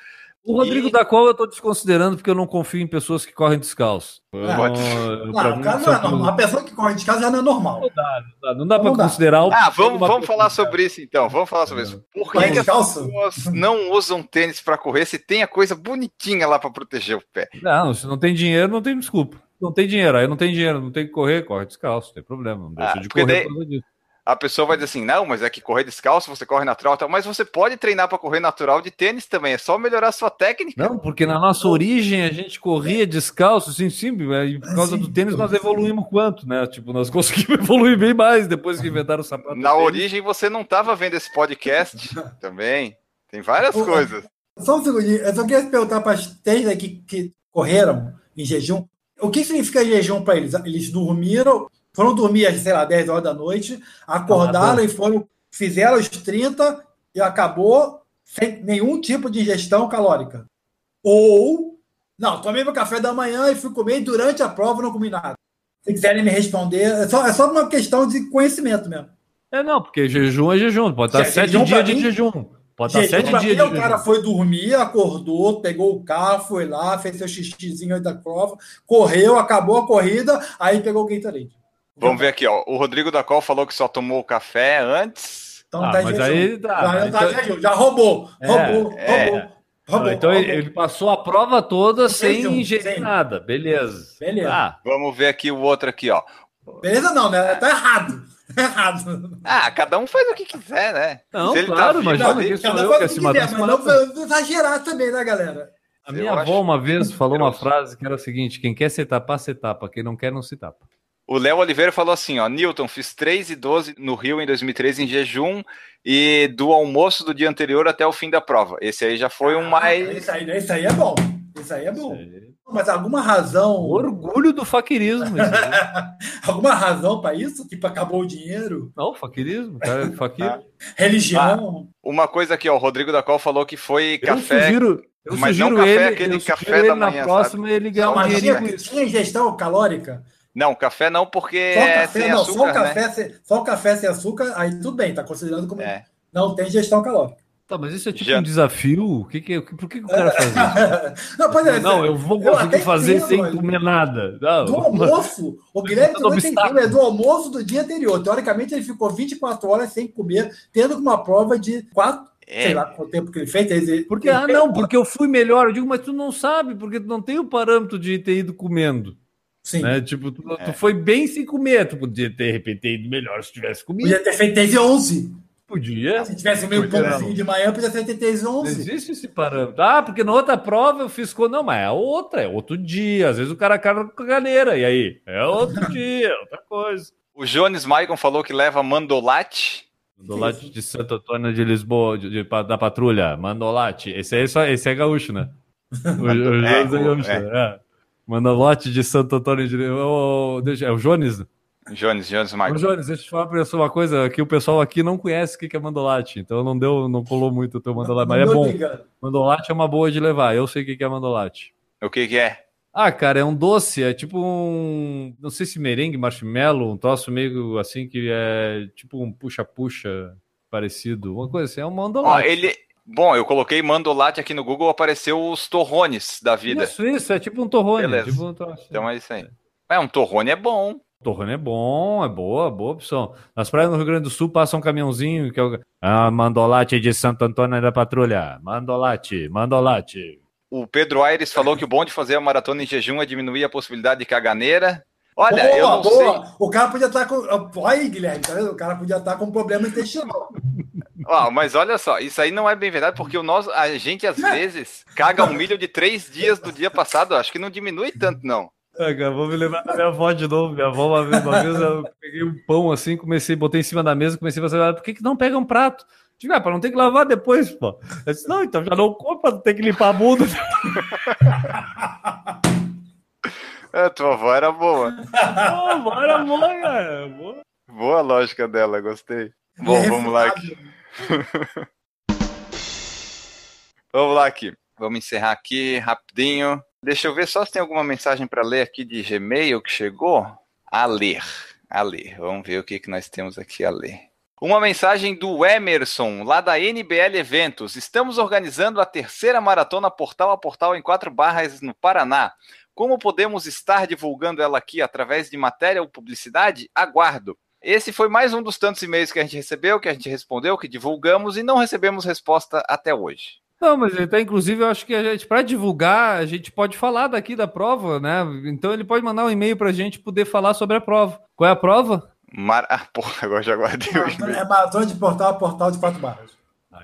O Rodrigo E- da qual eu tô desconsiderando porque eu não confio em pessoas que correm descalço. Ah, não- Não, mim, não são é normal. A pessoa que corre de casa já não é normal. Não dá, não dá Não dá. considerar o. Ah, vamos, vamos falar sobre isso então. Vamos falar sobre isso. Por que, que as descalço? pessoas não usam tênis para correr se tem a coisa bonitinha lá para proteger o pé? Não, se não tem dinheiro, não tem desculpa. Não tem dinheiro, aí não tem dinheiro, não tem que correr, corre descalço, não tem problema. Não deixa Ah, de correr daí- por causa disso. A pessoa vai dizer assim: não, mas é que correr descalço, você corre natural, e tal. mas você pode treinar para correr natural de tênis também. É só melhorar a sua técnica. Não, porque na nossa origem a gente corria descalço, sim, sim, e por causa Sim. do tênis nós evoluímos quanto, né? Tipo, nós [laughs] conseguimos evoluir bem mais depois que inventaram o sapato. Na origem você não estava vendo esse podcast [laughs] também. Tem várias coisas. Só um segundinho. Eu só queria perguntar para as três aqui que correram em jejum. O que significa jejum para eles? Eles dormiram, foram dormir às, sei lá, 10 horas da noite, acordaram e foram, fizeram os 30 e acabou sem nenhum tipo de ingestão calórica. Ou, não, tomei meu café da manhã e fui comer e durante a prova não comi nada. Se quiserem me responder, é só, é só uma questão de conhecimento mesmo. É, não, porque jejum é jejum, pode estar Je- sete jejum pra dias de mim- jejum. Pode Gente, sete dias mim, de o cara foi dormir, acordou, pegou o carro, foi lá, fez seu xixizinho aí da prova, correu, acabou a corrida, aí pegou o Gatorade. Vamos ver aqui, ó. O Rodrigo da Col falou que só tomou o café antes. Então Ah, tá mas jejum. aí tá, já, mas tá então- jejum, já roubou, É, roubou, é. roubou, roubou. então roubou. ele, passou a prova toda sem Jejum, ingerir sem. nada, beleza. Beleza. Ah, Vamos ver aqui o outro aqui, ó. Beleza não, né? Tá errado. Tá errado. Ah, cada um faz o que quiser, né? Não, Se ele tá claro, que sou Cada eu que que se quiser, se mas não exagerar também, né, galera? A Eu minha acho avó uma vez falou uma frase que era a seguinte: quem quer se tapar, se tapa, quem não quer, não se tapa. O Léo Oliveira falou assim, ó, Newton, fiz 3 e 12 no Rio em 2013 em jejum e do almoço do dia anterior até o fim da prova. Esse aí já foi um mais... Isso aí, isso aí é bom. Isso aí é bom. Mas alguma razão, Orgulho do faquirismo. [laughs] alguma razão para isso? Tipo, acabou o dinheiro? Não, faquirismo, cara, [laughs] faquir. Religião? Uma coisa aqui, ó, o Rodrigo da Col falou que foi Eu café... sugiro, eu mas não sugiro café, ele, aquele eu sugiro café ele da na manhã, próxima ele ganhar um Mas dinheirinho tinha, ingestão calórica? Não, café não, porque Só o é café, sem não, açúcar, só o né? café, sem, só o café sem açúcar, aí tudo bem, tá considerando como É. não tem ingestão calórica. Tá, mas isso é tipo Já- um desafio? O que que, por que, que o cara faz isso? [laughs] não, pois é, Não, eu vou eu conseguir até fazer entendo, sem comer nada. Não, Do almoço, o [laughs] Guilherme não entendeu, é do almoço do dia anterior. Teoricamente, ele ficou 24 horas sem comer, tendo uma prova de 4, É. sei lá quanto tempo que ele fez. Ele, Porque, ah, não, porque eu fui melhor. Eu digo, mas tu não sabe, porque tu não tem o parâmetro de ter ido comendo. Sim. Né? Tipo, tu, É. tu foi bem sem comer. Tu podia ter, de repente, ter ido melhor se tivesse comido. Podia ter feito tese 11. Podia. Se tivesse meio pãozinho de manhã, podia tese Não 11. existe esse parâmetro. Ah, porque na outra prova eu fiz com. Não, mas é outra, é outro dia. Às vezes o cara carga com caganeira. E aí? É outro [laughs] dia, outra coisa. O Jones Maicon falou que leva mandolate. Mandolate de Santo Antônio de Lisboa, de- de- da patrulha. Mandolate. Esse, aí é só, esse é gaúcho, né? O, o [laughs] Jones é, gaúcho. é. É. Mandolate de Santo Antônio de Lisboa. deixa- É o Jones? Jones, Jones Ô, Maicon. Jones, deixa eu te falar pra você uma coisa que o pessoal aqui não conhece o que é mandolate, então não deu, não colou muito o teu mandolate, mas é bom. Mandolate é uma boa de levar, eu sei o que é mandolate. O que que é? Ah, cara, é um doce, é tipo um, não sei se merengue, marshmallow, um troço meio assim que é tipo um puxa-puxa parecido, uma coisa assim, é um Ó, mandolate. ele... Bom, eu coloquei mandolate aqui no Google, apareceu os torrones da vida. Isso, isso, é tipo um torrone, Beleza. tipo um troço. Então é isso aí. É, um torrone é bom. Torrone é bom, é boa, boa opção. Nas praias no Rio Grande do Sul passa um caminhãozinho que é o ah, mandolate de Santo Antônio da Patrulha. Mandolate, mandolate. O Pedro Aires falou que o bom de fazer a maratona em jejum é diminuir a possibilidade de caganeira. Olha, boa, eu não boa. sei. O cara podia estar com. Olha aí, Guilherme, tá vendo? O cara podia estar com problema intestinal. [laughs] Mas olha só, isso aí não é bem verdade, porque o nosso, a gente às vezes caga um milho de três dias do dia passado. Acho que não diminui tanto, não. É, cara, vou me lembrar da minha avó de novo. Minha avó, uma vez, uma vez eu peguei um pão assim, comecei, botei em cima da mesa, comecei a fazer, por que, que não pega um prato? Digo, ah, para não ter que lavar depois, pô. Eu disse, não, então já não compra, pra não ter que limpar a bunda. A [laughs] tua avó era boa. Pô, bora, amor, cara. Boa. Boa a lógica dela, gostei. Bom, vamos lá aqui. [laughs] Vamos lá aqui. Vamos encerrar aqui rapidinho. Deixa eu ver só se tem alguma mensagem para ler aqui de Gmail que chegou. A ler. A ler. Vamos ver o que, que nós temos aqui a ler. Uma mensagem do Emerson, lá da NBL Eventos. Estamos organizando a terceira maratona portal a portal em quatro barras no Paraná. Como podemos estar divulgando ela aqui através de matéria ou publicidade? Aguardo. Esse foi mais um dos tantos e-mails que a gente recebeu, que a gente respondeu, que divulgamos e não recebemos resposta até hoje. Não, mas então, inclusive, eu acho que a gente, para divulgar, a gente pode falar daqui da prova, né? Então ele pode mandar um e-mail para a gente poder falar sobre a prova. Qual é a prova? Mar... Ah, [laughs] porra, agora já guardei o e-mail. É maratona de portal a portal de quatro barras.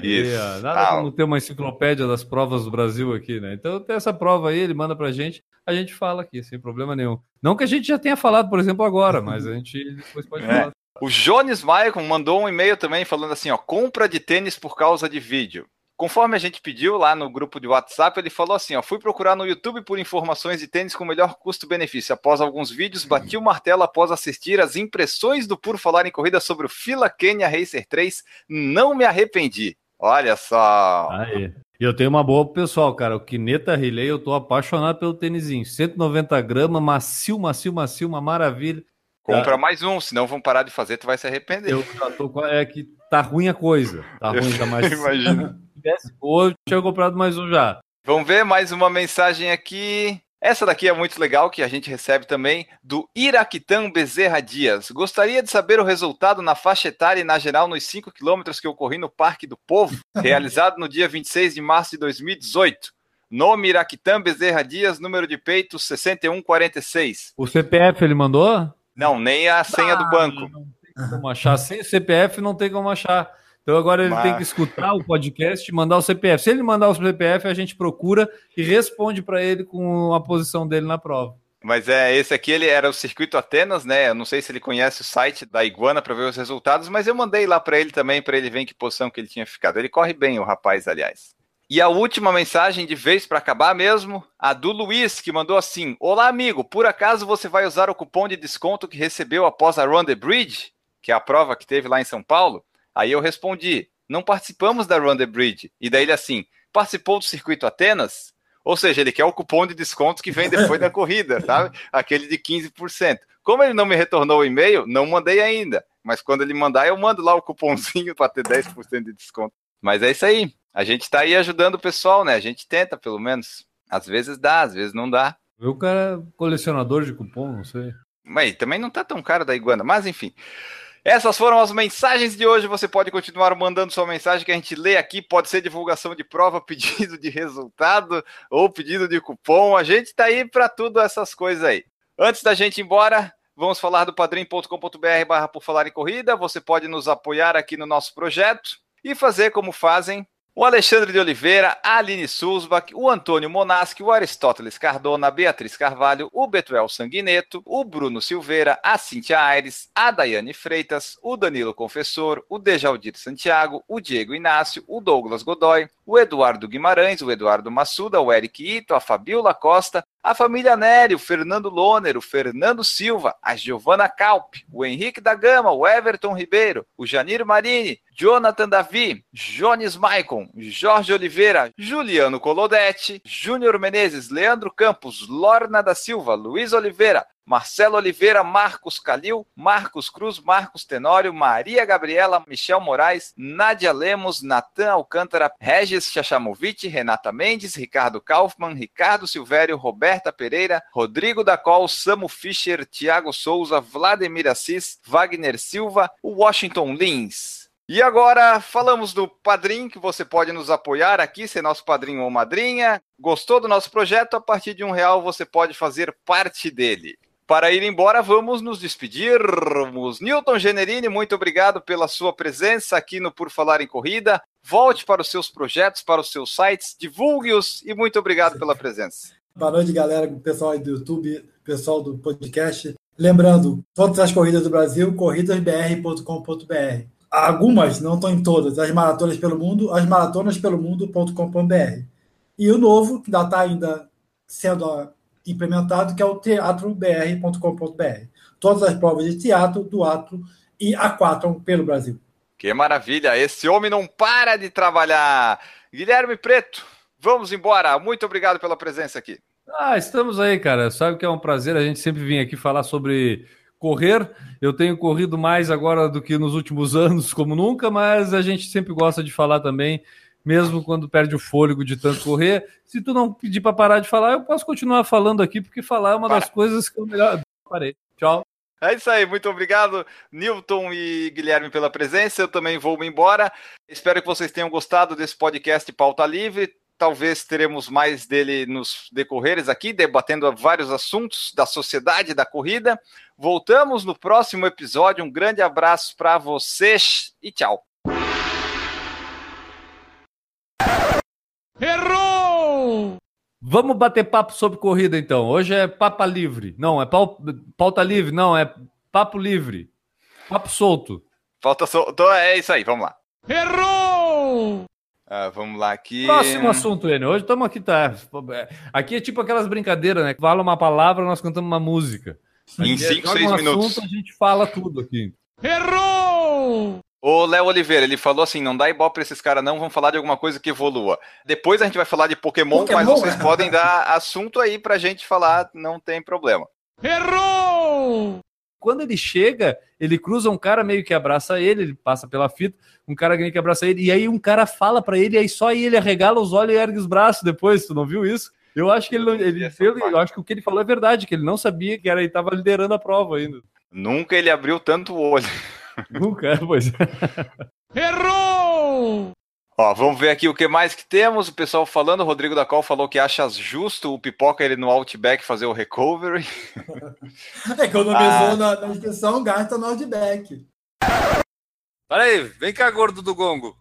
Isso. Aí, ó, nada Ah, como ter uma enciclopédia das provas do Brasil aqui, né? Então tem essa prova aí, ele manda pra gente, a gente fala aqui, sem problema nenhum. Não que a gente já tenha falado, por exemplo, agora, mas a gente depois pode É. falar. O Jones Maicon mandou um e-mail também falando assim, ó, compra de tênis por causa de vídeo. Conforme a gente pediu lá no grupo de WhatsApp, ele falou assim, ó, fui procurar no YouTube por informações de tênis com melhor custo-benefício. Após alguns vídeos, bati o martelo após assistir as impressões do Puro Falar em Corrida sobre o Fila Kenya Racer 3. Não me arrependi. Olha só. Aí. E eu tenho uma boa pro pessoal, cara. O Kineta Relay, eu tô apaixonado pelo tênisinho. 190 gramas, macio, macio, macio, uma maravilha. Compra mais um, senão vão parar de fazer, tu vai se arrepender. Eu já tô com. É que tá ruim a coisa. Tá ruim, tá [laughs] mais. Imagina. Se tivesse boa, eu tinha comprado mais um já. Vamos ver mais uma mensagem aqui. Essa daqui é muito legal, que a gente recebe também, do Iraquitã Bezerra Dias. Gostaria de saber o resultado na faixa etária e na geral nos 5 quilômetros que eu corri no Parque do Povo, [laughs] realizado no dia 26 de março de 2018. Nome Iraquitã Bezerra Dias, número de peito 6146. O CPF ele mandou? Não, nem a senha do banco. Não tem como achar. Sem o CPF não tem como achar. Então agora ele tem que escutar o podcast e mandar o CPF. Se ele mandar o CPF, a gente procura e responde para ele com a posição dele na prova. Mas é, esse aqui ele era o Circuito Atenas, né? Eu não sei se ele conhece o site da Iguana para ver os resultados, mas eu mandei lá para ele também, para ele ver em que posição que ele tinha ficado. Ele corre bem, o rapaz, aliás. E a última mensagem de vez para acabar mesmo, a do Luiz, que mandou assim: Olá, amigo, por acaso você vai usar o cupom de desconto que recebeu após a Run the Bridge, que é a prova que teve lá em São Paulo? Aí eu respondi: Não participamos da Run the Bridge. E daí ele assim: Participou do Circuito Atenas? Ou seja, ele quer o cupom de desconto que vem depois da [laughs] corrida, sabe? Aquele de 15%. Como ele não me retornou o e-mail, não mandei ainda. Mas quando ele mandar, eu mando lá o cupomzinho [laughs] para ter 10% de desconto. Mas é isso aí. A gente tá aí ajudando o pessoal, né? A gente tenta, pelo menos. Às vezes dá, às vezes não dá. O cara é colecionador de cupom, não sei. Mas também não tá tão caro da Iguana. Mas enfim. Essas foram as mensagens de hoje. Você pode continuar mandando sua mensagem que a gente lê aqui. Pode ser divulgação de prova, [laughs] pedido de resultado ou pedido de cupom. A gente tá aí para tudo essas coisas aí. Antes da gente ir embora, vamos falar do padrim.com.br barra por falar em corrida. Você pode nos apoiar aqui no nosso projeto e fazer como fazem o Alexandre de Oliveira, a Aline Sulzbach, o Antônio Monaschi, o Aristóteles Cardona, a Beatriz Carvalho, o Betuel Sanguineto, o Bruno Silveira, a Cintia Aires, a Daiane Freitas, o Danilo Confessor, o Dejaldir Santiago, o Diego Inácio, o Douglas Godoy, o Eduardo Guimarães, o Eduardo Massuda, o Eric Ito, a Fabiola Costa, a família Nery, o Fernando Loner, o Fernando Silva, a Giovana Calp, o Henrique da Gama, o Everton Ribeiro, o Janir Marini, Jonathan Davi, Jones Maicon, Jorge Oliveira, Juliano Colodetti, Júnior Menezes, Leandro Campos, Lorna da Silva, Luiz Oliveira, Marcelo Oliveira, Marcos Calil, Marcos Cruz, Marcos Tenório, Maria Gabriela, Michel Moraes, Nádia Lemos, Natan Alcântara, Regis Chachamovic, Renata Mendes, Ricardo Kaufmann, Ricardo Silvério, Roberta Pereira, Rodrigo da Col, Samu Fischer, Tiago Souza, Vladimir Assis, Wagner Silva, Washington Lins. E agora falamos do Padrim, que você pode nos apoiar aqui, ser nosso padrinho ou madrinha. Gostou do nosso projeto? A partir de um real você pode fazer parte dele para ir embora, vamos nos despedirmos. Newton Generini, muito obrigado pela sua presença aqui no Por Falar em Corrida. Volte para os seus projetos, para os seus sites, divulgue-os e muito obrigado pela presença. Boa noite, galera, pessoal do YouTube, pessoal do podcast. Lembrando, todas as corridas do Brasil, corridasbr.com.br. Algumas, não estão em todas, as maratonas pelo mundo, as maratonas pelo mundo.com.br. E o novo, que ainda está ainda sendo implementado, que é o teatrobr.com.br. Todas as provas de teatro, duatro e aquatron pelo Brasil. Que maravilha! Esse homem não para de trabalhar. Guilherme Preto, vamos embora. Muito obrigado pela presença aqui. Ah, estamos aí, cara. Sabe que é um prazer a gente sempre vir aqui falar sobre correr. Eu tenho corrido mais agora do que nos últimos [laughs] anos, como nunca, mas a gente sempre gosta de falar também mesmo quando perde o fôlego de tanto correr. Se tu não pedir para parar de falar, eu posso continuar falando aqui, porque falar é uma das coisas que eu melhor. Parei. Tchau. É isso aí, muito obrigado, Newton e Guilherme, pela presença. Eu também vou me embora. Espero que vocês tenham gostado desse podcast Pauta Livre. Talvez teremos mais dele nos decorreres aqui, debatendo vários assuntos da sociedade, da corrida. Voltamos no próximo episódio. Um grande abraço para vocês e tchau. Errou! Vamos bater papo sobre corrida então. Hoje é papa livre. Não, é pauta livre. Não, é papo livre. Papo solto. Falta solto. Então é isso aí, vamos lá. Errou! Ah, vamos lá aqui. Próximo assunto, Enio. Hoje estamos aqui, tá? Aqui é tipo aquelas brincadeiras, né? Fala uma palavra, nós cantamos uma música. Em 5, 6 um minutos. Assunto, a gente fala tudo aqui. Errou! O Léo Oliveira, ele falou assim: não dá igual para esses caras, não, vamos falar de alguma coisa que evolua. Depois a gente vai falar de Pokémon, Pokémon mas vocês podem dar assunto aí pra gente falar, não tem problema. Errou! Quando ele chega, ele cruza um cara meio que abraça ele, ele passa pela fita, um cara meio que abraça ele, e aí um cara fala para ele, e aí só aí ele arregala os olhos e ergue os braços depois, tu não viu isso? Eu acho que ele, não, ele, ele eu acho que o que ele falou é verdade, que ele não sabia que era, ele estava liderando a prova ainda. Nunca ele abriu tanto o olho. Nunca, pois. Errou! Ó, vamos ver aqui o que mais que temos. O pessoal falando, o Rodrigo da Col falou que acha justo o Pipoca ele no Outback fazer o recovery. [laughs] Economizou ah. na, na inscrição, gasta no Outback. Peraí, vem cá, gordo do gongo.